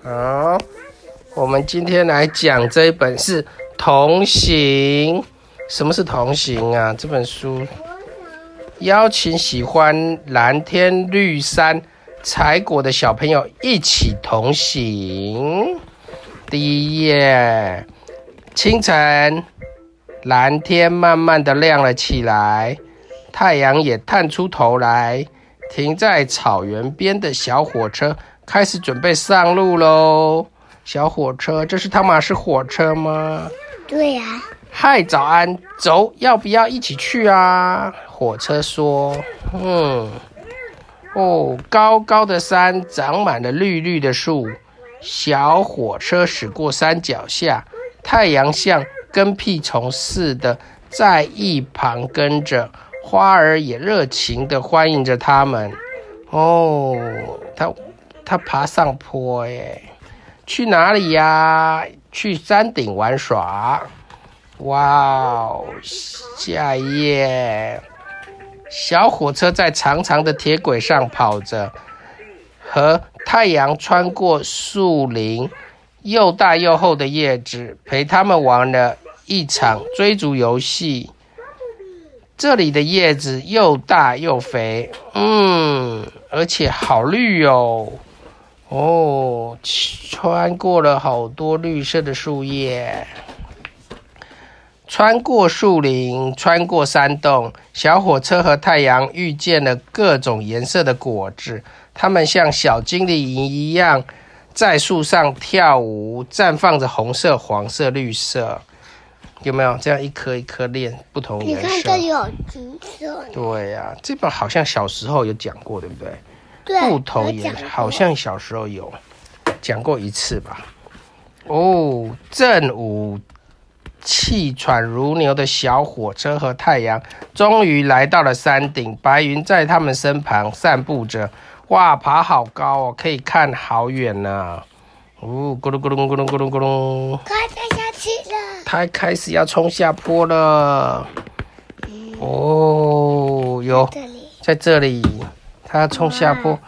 好，我们今天来讲这一本是《同行》。什么是同行啊？这本书邀请喜欢蓝天绿山采果的小朋友一起同行。第一页，清晨，蓝天慢慢的亮了起来，太阳也探出头来。停在草原边的小火车开始准备上路喽。小火车，这是汤玛士火车吗？对呀、啊。嗨，早安，走，要不要一起去啊？火车说：“嗯，哦，高高的山长满了绿绿的树。小火车驶过山脚下，太阳像跟屁虫似的在一旁跟着。”花儿也热情地欢迎着他们。哦，他他爬上坡耶，去哪里呀？去山顶玩耍。哇哦，下一页，小火车在长长的铁轨上跑着，和太阳穿过树林，又大又厚的叶子陪他们玩了一场追逐游戏。这里的叶子又大又肥，嗯，而且好绿哟，哦，穿过了好多绿色的树叶，穿过树林，穿过山洞，小火车和太阳遇见了各种颜色的果子，它们像小精灵一样在树上跳舞，绽放着红色、黄色、绿色。有没有这样一颗一颗练不同颜色？你看这里有橘色。对呀、啊，这本好像小时候有讲过，对不对？对。不同颜色好像小时候有讲过一次吧？哦，正午，气喘如牛的小火车和太阳终于来到了山顶，白云在他们身旁散步着。哇，爬好高哦，可以看好远呢、啊。哦，咕噜咕噜咕噜咕噜咕噜。快掉下去了。它开始要冲下坡了，哦，有在这里，它要冲下坡，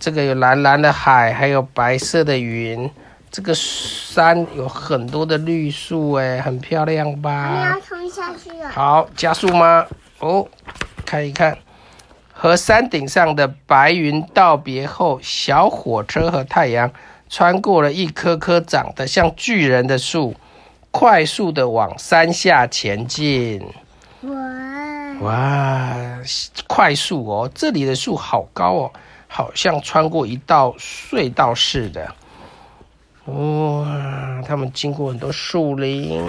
这个有蓝蓝的海，还有白色的云，这个山有很多的绿树，哎，很漂亮吧？你要冲下去了。好，加速吗？哦，看一看，和山顶上的白云道别后，小火车和太阳穿过了一棵棵长得像巨人的树。快速的往山下前进，哇，快速哦！这里的树好高哦，好像穿过一道隧道似的。哇，他们经过很多树林，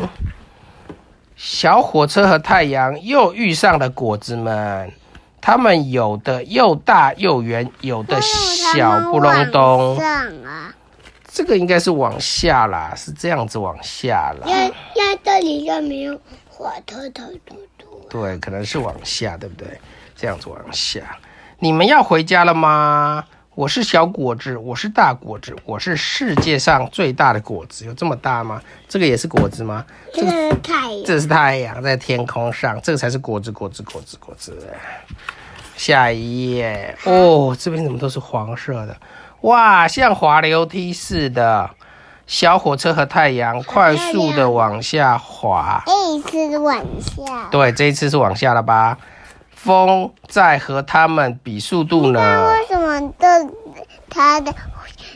小火车和太阳又遇上了果子们，它们有的又大又圆，有的小不隆咚。这个应该是往下啦，是这样子往下啦。那那这里就没有火车头。对，可能是往下，对不对？这样子往下。你们要回家了吗？我是小果子，我是大果子，我是世界上最大的果子。有这么大吗？这个也是果子吗？这个是太阳。这是太阳在天空上，这个才是果子，果子，果子，果子。下一页哦，这边怎么都是黄色的？哇，像滑流梯似的，小火车和太阳快速的往下滑。这一次是往下。对，这一次是往下了吧？风在和他们比速度呢。那为什么这它的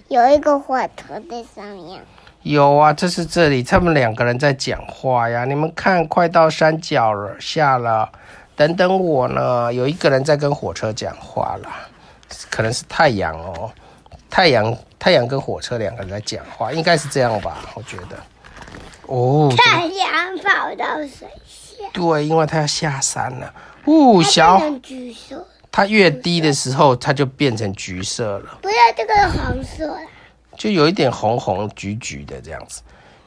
有一个火车在上面？有啊，这是这里，他们两个人在讲话呀。你们看，快到山脚了，下了，等等我呢。有一个人在跟火车讲话了，可能是太阳哦。太阳，太阳跟火车两个人在讲话，应该是这样吧？我觉得。哦。太阳跑到水下。对，因为它要下山了。哦，小。橘色。它越低的时候，它就变成橘色了。不要这个黄色。就有一点红红橘橘的这样子。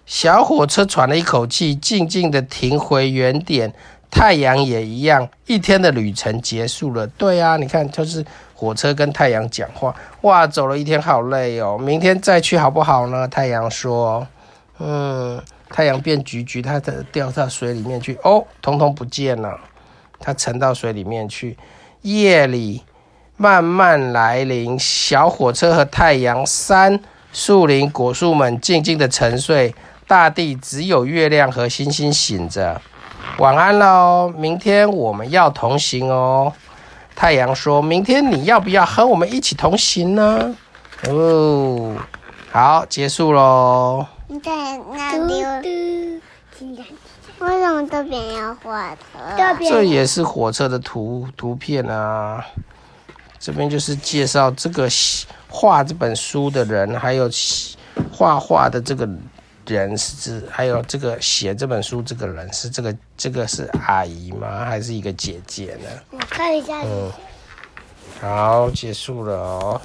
小火车喘了一口气，静静的停回原点。太阳也一样，一天的旅程结束了。对啊，你看，就是。火车跟太阳讲话，哇，走了一天好累哦，明天再去好不好呢？太阳说，嗯，太阳变橘橘，它掉到水里面去，哦，通通不见了，它沉到水里面去。夜里慢慢来临，小火车和太阳，山树林果树们静静的沉睡，大地只有月亮和星星醒着。晚安喽，明天我们要同行哦。太阳说：“明天你要不要和我们一起同行呢？”哦，好，结束喽。对，那里为什么这边要火车？这也是火车的图图片啊。这边就是介绍这个画这本书的人，还有画画的这个人是，还有这个写这本书这个人是这个这个是阿姨吗？还是一个姐姐呢？我看一下。嗯，好，结束了哦。